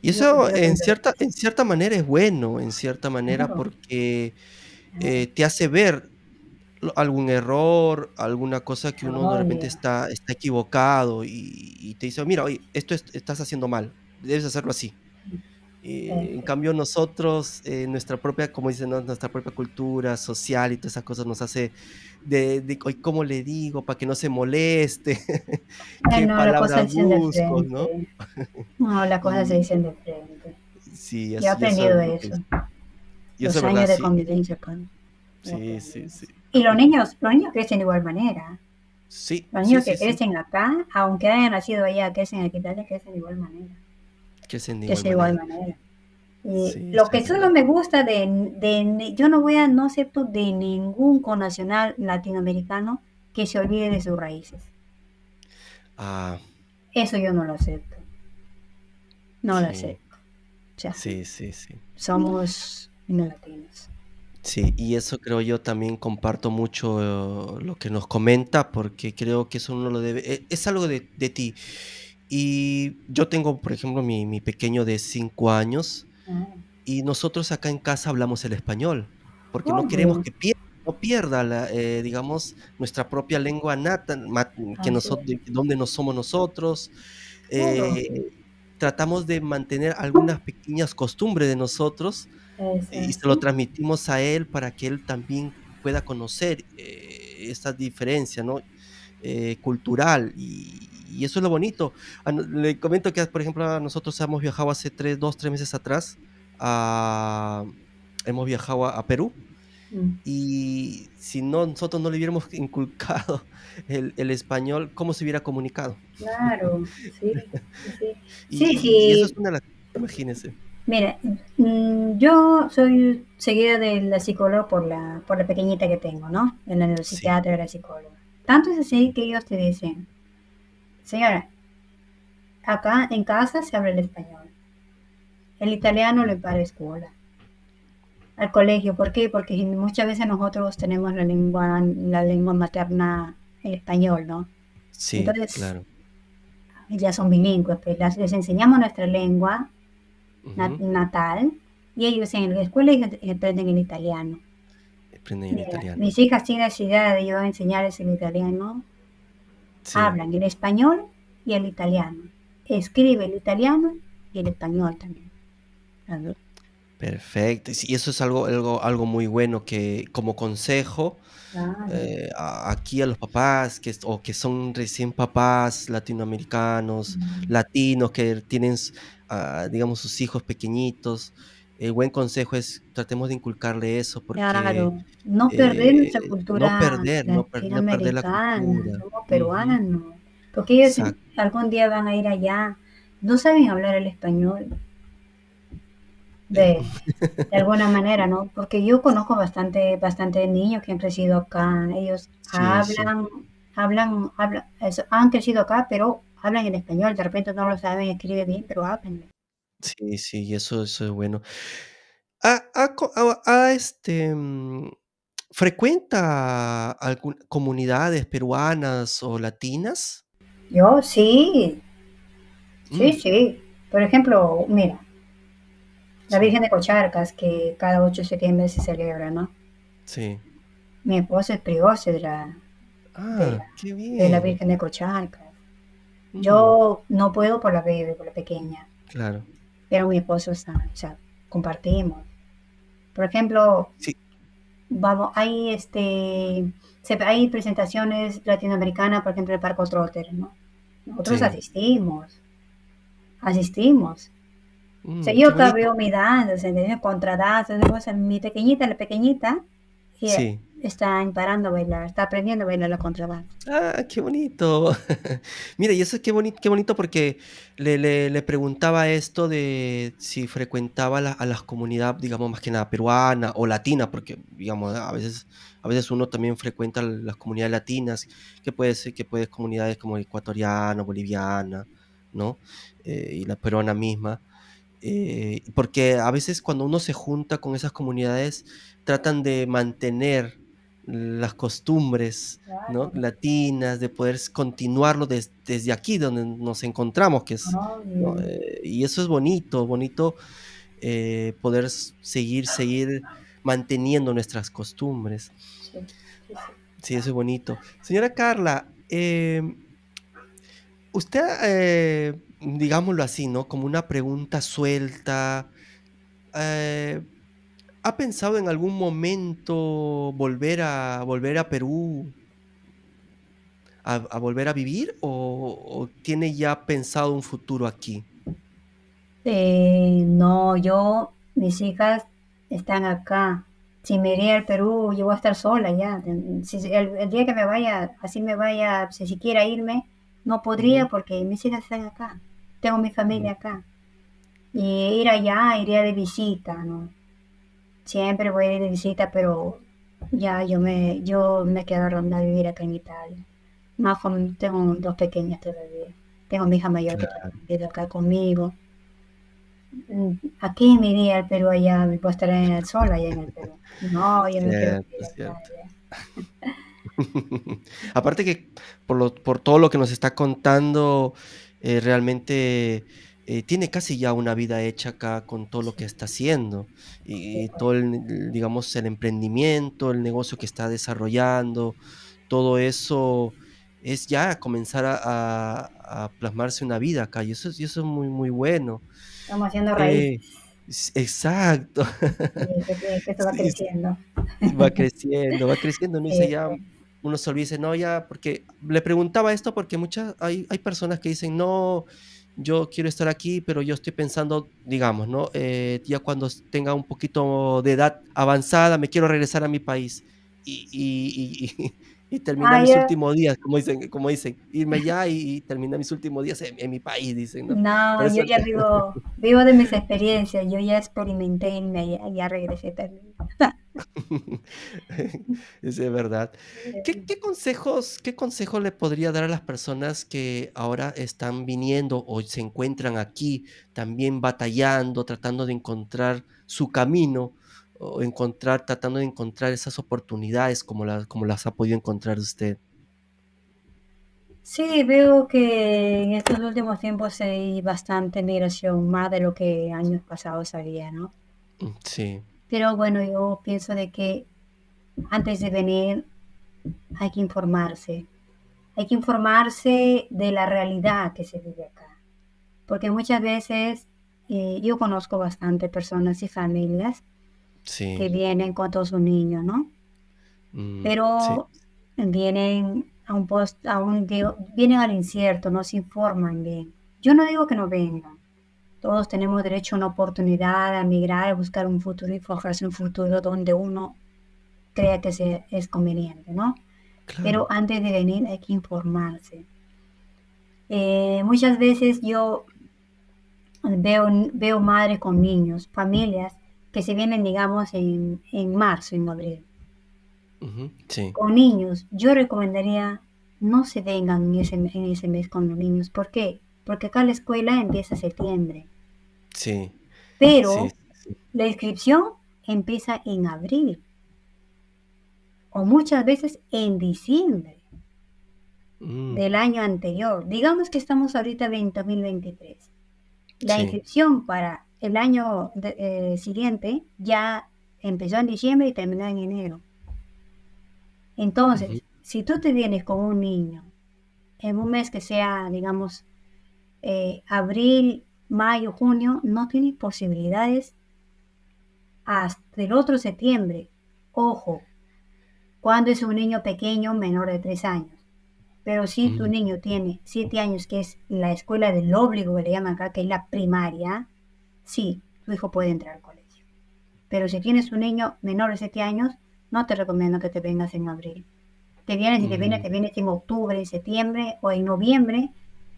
Y eso en cierta, en cierta manera es bueno, en cierta manera, porque eh, te hace ver algún error, alguna cosa que uno de repente Obvio. está, está equivocado y, y te dice, mira, oye, esto es- estás haciendo mal, debes hacerlo así. Eh, en cambio nosotros, eh, nuestra propia, como dicen, ¿no? nuestra propia cultura social y todas esas cosas nos hace de, de "Ay, ¿cómo le digo? Para que no se moleste, <laughs> qué las palabras busco, ¿no? No, las cosas se dicen de frente. sí, Yo he eso, eso aprendido eso. Los verdad, años de sí, convivencia con. He sí, sí, sí. Y los niños, los niños crecen de igual manera. Sí, Los niños sí, que sí, crecen acá, aunque hayan nacido allá, crecen aquí, tal vez crecen de igual manera. Crecen de igual manera. Sí, lo que solo me gusta de, de, yo no voy a, no acepto de ningún connacional latinoamericano que se olvide de sus raíces. Ah, Eso yo no lo acepto. No lo acepto. O sea, sí, sí, sí. somos latinos. Sí, y eso creo yo también comparto mucho eh, lo que nos comenta, porque creo que eso uno lo debe, e- es algo de, de ti. Y yo tengo, por ejemplo, mi, mi pequeño de cinco años Ah, y nosotros acá en casa hablamos el español, porque no queremos que pierda, no pierda la, eh, digamos, nuestra propia lengua nata, que nosotros, donde no somos nosotros. Eh, tratamos de mantener algunas pequeñas costumbres de nosotros y se lo transmitimos a él para que él también pueda conocer, eh, esta diferencia, ¿no? Eh, cultural, y y eso es lo bonito. Ah, le comento que, por ejemplo, nosotros hemos viajado hace 3 2 3 meses atrás, a hemos viajado a a Perú, Mm, y si no, nosotros no le hubiéramos <laughs> inculcado el el español, ¿cómo se hubiera comunicado? Claro, sí, sí, <laughs> sí. Sí, Y y eso es sí. una de las imagínese. Mira, mm, yo soy seguida de la psicóloga por la, por la pequeñita que tengo, ¿no? En el Sí, psiquiatra de la psicóloga. Tanto es así que ellos te dicen, señora, acá en casa se habla el español. El italiano lo para escuela, al colegio. ¿Por qué? Porque muchas veces nosotros tenemos la lengua, la lengua materna el español, ¿no? sí, Entonces, claro. ya son bilingües, pues las- les enseñamos nuestra lengua natal y ellos en la escuela aprenden el italiano. Aprenden el italiano. mis hijas tienen necesidad de yo enseñarles el italiano, Sí. hablan el español y el italiano. Escribe el italiano y el español también. Perfecto. Sí, eso es algo algo algo muy bueno que como consejo, Claro. eh, a aquí a los papás que o que son recién papás latinoamericanos, latinos que tienen ah, digamos, sus hijos pequeñitos, el buen consejo es tratemos de inculcarle eso porque, Claro, no perder eh, nuestra no cultura perder, no per no perder la cultura. somos Ujú. peruanos, porque ellos Exacto. algún día van a ir allá, no saben hablar el español Eh, de, <laughs> de alguna manera, ¿no? Porque yo conozco bastante, bastante niños que han crecido acá, ellos sí, sí. hablan, hablan, hablan, eso, han crecido acá, pero hablan en español, de repente no lo saben escribir bien, pero hablan. Sí, sí, y eso eso es bueno. ¿Ha ha co ha ha, este, mm, frecuenta algún comunidades peruanas o latinas? Yo sí, sí, Mm, sí. Por ejemplo, mira, la sí, Virgen de Cocharcas, que cada 8 de septiembre se celebra, ¿no? sí. Mi esposo es priorce de la, de Ah, la, qué de la bien. Virgen de Cocharcas. Mm, Yo no puedo por la bebé, por la pequeña, claro. Pero mi esposo está, o sea, compartimos. Por ejemplo, Sí, vamos, hay este, hay presentaciones latinoamericanas, por ejemplo, el Parco Trotter, ¿no? Nosotros sí. asistimos, asistimos. O sea, Mm, yo veo mi danza, esa cosa, mi pequeñita, la pequeñita, y Sí. Está parando a bailar, está aprendiendo a bailar la contradanza. Ah, qué bonito. <laughs> Mira, y eso es qué boni qué bonito porque le le le preguntaba esto de si frecuentaba la a las comunidad, digamos, más que nada peruana o latina, porque, digamos, a veces a veces uno también frecuenta las comunidades latinas, que puede ser que puede comunidades como ecuatoriana, boliviana, ¿no? Eh, y la peruana misma. Eh, porque a veces cuando uno se junta con esas comunidades, tratan de mantener las costumbres, ¿no? Latinas, de poder continuarlo des desde aquí donde nos encontramos, que es, ¿no? obvio. Eh, y eso es bonito, bonito, eh, poder seguir seguir manteniendo nuestras costumbres. Sí, sí, sí. Sí, eso es bonito. Señora Carla, em, usted, eh, digámoslo así, ¿no? Como una pregunta suelta, ¿ha pensado en algún momento volver a volver a Perú a a volver a vivir o o tiene ya pensado un futuro aquí? Eh, no, yo, mis hijas están acá. si me iría al Perú, yo voy a estar sola ya. Si, el, el día que me vaya, así me vaya, si siquiera irme, no podría porque mis hijas están acá. Tengo mi familia acá. Y ir allá, iría de visita, ¿no? Siempre voy a ir de visita, pero ya yo me, yo me quedo a vivir acá en Italia. Más con, tengo dos pequeñas todavía. Tengo mi hija mayor que Claro, vive acá conmigo. Mm, Aquí me iría al Perú allá, voy a estar en el sol allá en el Perú. No, yo me quiero cierto, vivir acá. cierto. ya. <laughs> Aparte que por lo por todo lo que nos está contando, eh, realmente, eh, tiene casi ya una vida hecha acá con todo lo que está haciendo, y y todo el, digamos, el emprendimiento, el negocio que está desarrollando, todo eso es ya comenzar a a a plasmarse una vida acá, y eso y eso es muy, muy bueno. Estamos haciendo Eh, s exacto. Y que, que esto va <laughs> creciendo. Va creciendo, va creciendo, uno dice Sí, ya, uno se olvida, "No, ya", porque le preguntaba esto porque muchas hay hay personas que dicen: "No, yo quiero estar aquí, pero yo estoy pensando", digamos, ¿no? Eh, ya cuando tenga un poquito de edad avanzada, me quiero regresar a mi país y y y y <laughs> terminar Ah, mis últimos días, como dicen como dicen, irme allá y terminar mis últimos días en en mi país, dicen, ¿no? No, yo eso ya vivo, vivo de mis experiencias. Yo ya experimenté y me, ya, ya regresé también. <laughs> <laughs> Es verdad. ¿Qué qué consejos qué consejo le podría dar a las personas que ahora están viniendo o se encuentran aquí también batallando, tratando de encontrar su camino o encontrar tratando de encontrar esas oportunidades como las como las ha podido encontrar usted? Sí, veo que en estos últimos tiempos hay bastante migración, más de lo que años pasados había, ¿no? Mm, sí, Pero bueno, yo pienso de que antes de venir hay que informarse. Hay que informarse de la realidad que se vive acá. Porque muchas veces eh, yo conozco bastante personas y familias que vienen con todos sus niños, ¿no? mm, sí, Pero vienen a un post, a un, digo, vienen al incierto, no se informan bien. Yo no digo que no vengan. Todos tenemos derecho a una oportunidad a migrar, a buscar un futuro y forjarse un futuro donde uno crea que se, es conveniente, ¿no? Pero antes de venir hay que informarse. Eh, muchas veces yo veo, veo madres con niños, familias que se vienen, digamos, en, en marzo, en abril, sí, con niños. Yo recomendaría no se vengan en ese, en ese mes con los niños. ¿Por qué? Porque acá la escuela empieza en septiembre, sí, pero sí, sí. la inscripción empieza en abril o muchas veces en diciembre Mm, del año anterior. Digamos que estamos ahorita en 2023. La sí, inscripción para el año de- eh, siguiente ya empezó en diciembre y terminó en enero. Entonces, si tú te vienes con un niño en un mes que sea, digamos, eh, abril, mayo, junio, no tienes posibilidades hasta el otro septiembre. Ojo, cuando es un niño pequeño menor de tres años. Pero si tu mm, niño tiene siete años, que es la escuela del óbligo que le llaman acá, que es la primaria, sí, tu hijo puede entrar al colegio. Pero si tienes un niño menor de 7 años, no te recomiendo que te vengas en abril. Te vienes y te vienes, mm, te vienes en octubre, en septiembre o en noviembre,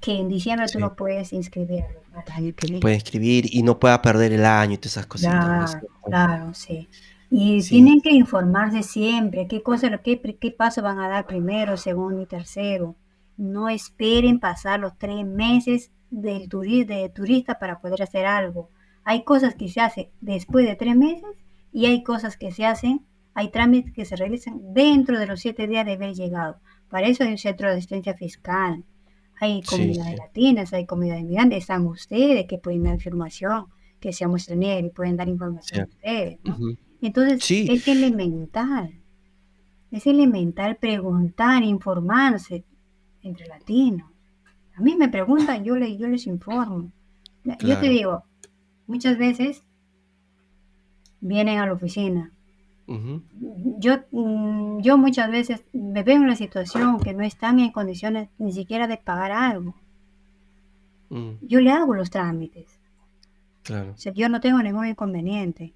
que en diciembre tú sí. lo puedes inscribir al año que viene. Puede escribir y no pueda perder el año y todas esas cositas, ¿no es Claro, claro, sí. Y Sí, tienen que informarse siempre qué cosa, qué, qué paso van a dar primero, segundo y tercero. No esperen pasar los tres meses del turi- de turista para poder hacer algo. Hay cosas que se hacen después de tres meses y hay cosas que se hacen, hay trámites que se realizan dentro de los siete días de haber llegado. Para eso hay un centro de asistencia fiscal. Hay comunidades sí, latinas, hay comunidades migrantes, están ustedes que pueden dar información que seamos extranjeros y pueden dar información a ustedes. Entonces, es elemental, es elemental preguntar, informarse entre latinos. A mí me preguntan, yo, le, yo les informo. Yo te digo, muchas veces vienen a la oficina. Yo, mm, yo muchas veces me veo en una situación que no están en condiciones ni siquiera de pagar algo. mm, Yo le hago los trámites. claro. O sea, yo no tengo ningún inconveniente.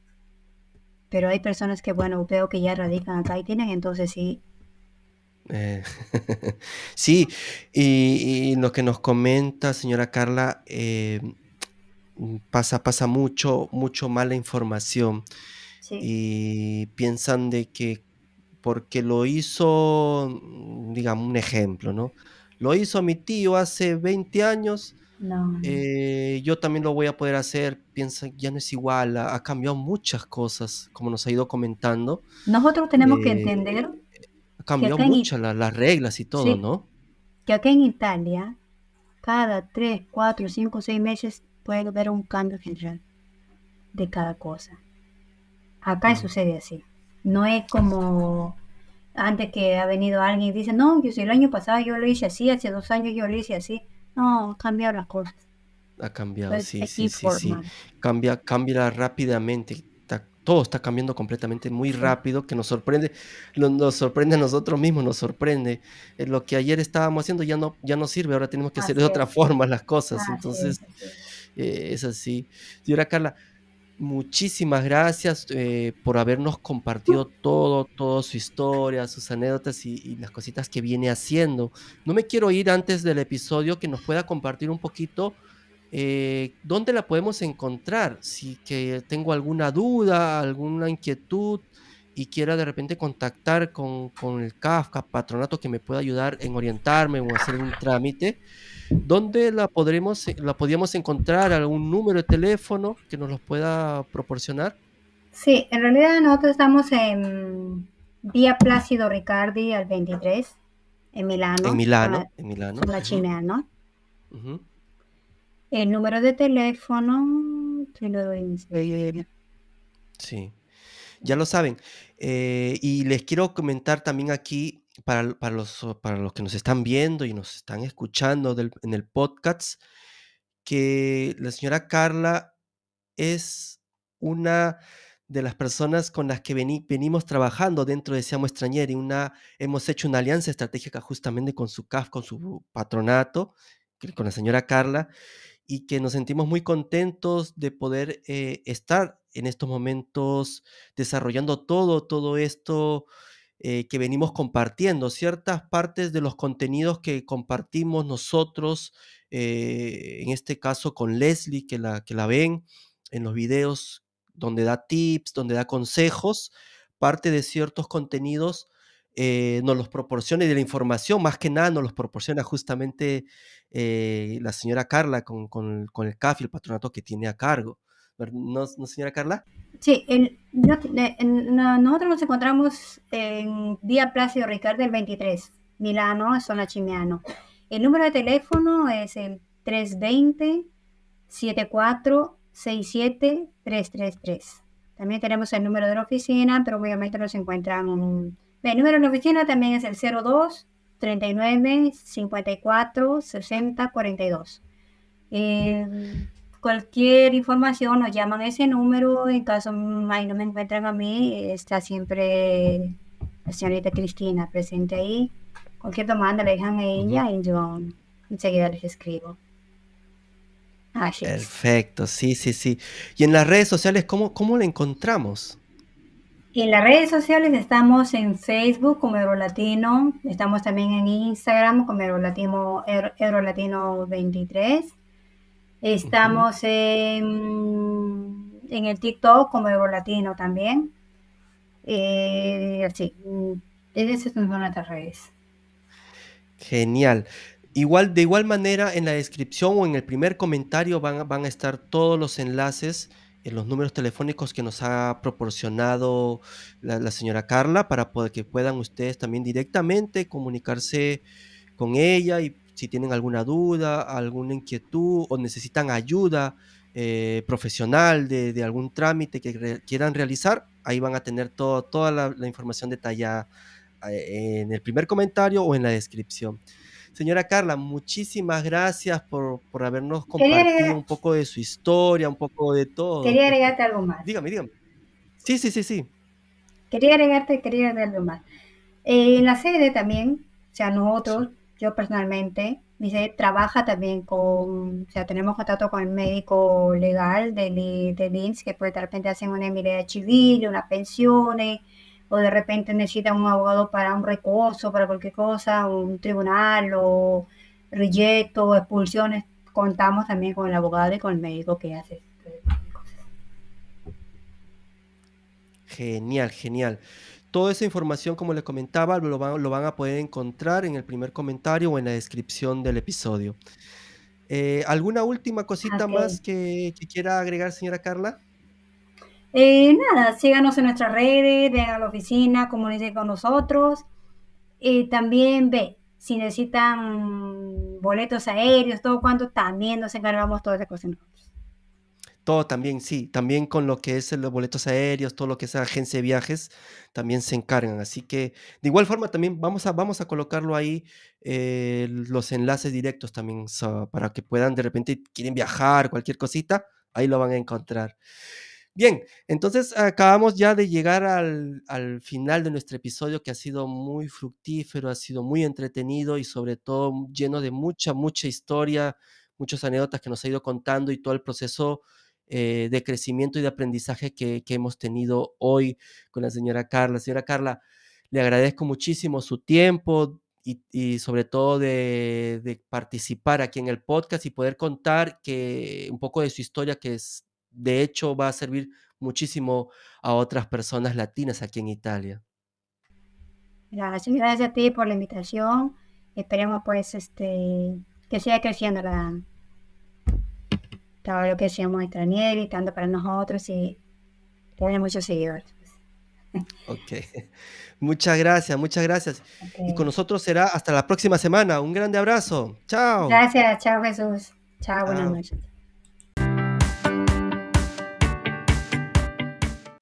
Pero hay personas que, bueno, veo que ya radican acá y tienen, entonces sí. Eh, <laughs> sí, y, y, lo que nos comenta, señora Carla, eh, pasa, pasa mucho, mucho mala información Sí. y piensan de que porque lo hizo, mm, digamos, un ejemplo, ¿no? Lo hizo mi tío hace 20 años, No, eh, yo también lo voy a poder hacer. Piensa, ya no es igual, ha, ha cambiado muchas cosas, como nos ha ido comentando. Nosotros tenemos que eh, entender ha cambiado la- las reglas y todo, sí, ¿no? que acá en Italia, cada tres, cuatro, cinco, seis meses puede haber un cambio general de cada cosa. Acá Mm, sucede así. No es como antes que ha venido alguien y dice, no, yo si el año pasado yo lo hice así, hace dos años yo lo hice así. No, cambiaron las cosas. Ha cambiado, Entonces sí, sí, sí, sí. Cambia, cambia rápidamente. está- todo está cambiando completamente muy rápido, que nos sorprende, lo- nos sorprende a nosotros mismos, nos sorprende. Eh, lo que ayer estábamos haciendo ya no, ya no sirve, ahora tenemos que hacer de otra forma las cosas. así es, Entonces, así eh, es así. Señora Carla, muchísimas gracias eh, por habernos compartido todo, toda su historia, sus anécdotas y, y las cositas que viene haciendo. No me quiero ir antes del episodio que nos pueda compartir un poquito eh, ¿dónde la podemos encontrar? Si que tengo alguna duda, alguna inquietud y quiera de repente contactar con, con el Kafka, patronato que me pueda ayudar en orientarme o hacer un trámite, ¿dónde la podremos, la podríamos encontrar? ¿Algún número de teléfono que nos los pueda proporcionar? Sí, en realidad nosotros estamos en Vía Plácido Ricardi al 23, en En Milano, Milano, zona, en Milano. ujú, Chimeano. ujú. El número de teléfono, te lo doy enseguida. Sí. Ya lo saben. Eh, y les quiero comentar también aquí, para, los, para los que nos están viendo y nos están escuchando en el podcast, que la señora Carla es una de las personas con las que veni- venimos trabajando dentro de Seamos Extranjeri. Una, hemos hecho una alianza estratégica justamente con su CAF, con su patronato, con la señora Carla, y que nos sentimos muy contentos de poder eh, estar en estos momentos desarrollando todo, todo esto eh, que venimos compartiendo, ciertas partes de los contenidos que compartimos nosotros, eh, en este caso con Leslie, que la, que la ven en los videos donde da tips, donde da consejos, parte de ciertos contenidos eh, nos los proporciona y de la información, más que nada, nos los proporciona justamente eh, la señora Carla con, con, el CAF y el patronato que tiene a cargo. ¿Ver- ¿No, no señora Carla? Sí, el- nosotros nos encontramos en Vía Plácido Ricardi el 23, Milano, zona Chimeano. El número de teléfono es el 320-7467-333. También tenemos el número de la oficina, pero obviamente nos encuentran... en- el número de la oficina también es el 02 39 54 60 42. Eh, cualquier información nos llaman a ese número. En caso ahí no me encuentran a mí, está siempre la señorita Cristina presente ahí. Cualquier demanda le dejan a ella y yo enseguida les escribo. Así. Perfecto, sí, sí, sí. Y en las redes sociales, ¿cómo, cómo la encontramos? En las redes sociales estamos en Facebook como Eurolatino, estamos también en Instagram como Eurolatino, Euro- Eurolatino 23. Ujú. Estamos en, en el TikTok como Eurolatino también. Eh, así, esas son nuestras redes. Genial. Igual, de igual manera, en la descripción o en el primer comentario van a estar todos los enlaces los números telefónicos que nos ha proporcionado la, señora Carla para poder que puedan ustedes también directamente comunicarse con ella y si tienen alguna duda, alguna inquietud o necesitan ayuda eh, profesional de, algún trámite que quieran realizar, ahí van a tener todo, toda la, la información detallada eh, en el primer comentario o en la descripción. Señora Carla, muchísimas gracias por, por habernos compartido agregar- un poco de su historia, un poco de todo. quería agregarte algo más. Dígame, dígame. Sí, sí, sí, sí. Quería agregarte, quería agregarte algo más. Eh, en la sede también, o sea, nosotros, yo personalmente, Me dice, trabaja también con, o sea, tenemos contacto con el médico legal del, del IMSS, que pues de repente hacen una emilidad civil, unas pensiones, o de repente necesitan un abogado para un recurso, para cualquier cosa, un tribunal, o reyeto, expulsiones. Contamos también con el abogado y con el médico que hace este. Genial, genial. Toda esa información, como le comentaba, lo van, lo van a poder encontrar en el primer comentario o en la descripción del episodio. Eh, ¿alguna última cosita más que, que quiera agregar, señora Carla? Eh, nada, síganos en nuestras redes, vengan a la oficina, comuníquense con nosotros. Y también ve, si necesitan boletos aéreos, todo cuanto, también nos encargamos todas esas cosas nosotros. Todo también, sí, también con lo que es los boletos aéreos, todo lo que es agencia de viajes, también se encargan. Así que, de igual forma, también vamos a, vamos a colocarlo ahí, eh, los enlaces directos también, so- para que puedan, de repente, quieren viajar, cualquier cosita, ahí lo van a encontrar. Bien, entonces acabamos ya de llegar al, al final de nuestro episodio que ha sido muy fructífero, ha sido muy entretenido y sobre todo lleno de mucha, mucha historia, muchas anécdotas que nos ha ido contando y todo el proceso eh, de crecimiento y de aprendizaje que, que hemos tenido hoy con la señora Carla. Señora Carla, le agradezco muchísimo su tiempo y, sobre todo de, de participar aquí en el podcast y poder contar que un poco de su historia que es de hecho, va a servir muchísimo a otras personas latinas aquí en Italia. Gracias, gracias a ti por la invitación. Esperemos pues este que siga creciendo la, todo lo que hacemos extranjeros, tanto para nosotros y tener muchos seguidores. <laughs> Ok. <laughs> Muchas gracias, muchas gracias. Y con nosotros será hasta la próxima semana. Un grande abrazo. Chao. Gracias, chao Jesús. Chao, buenas noches.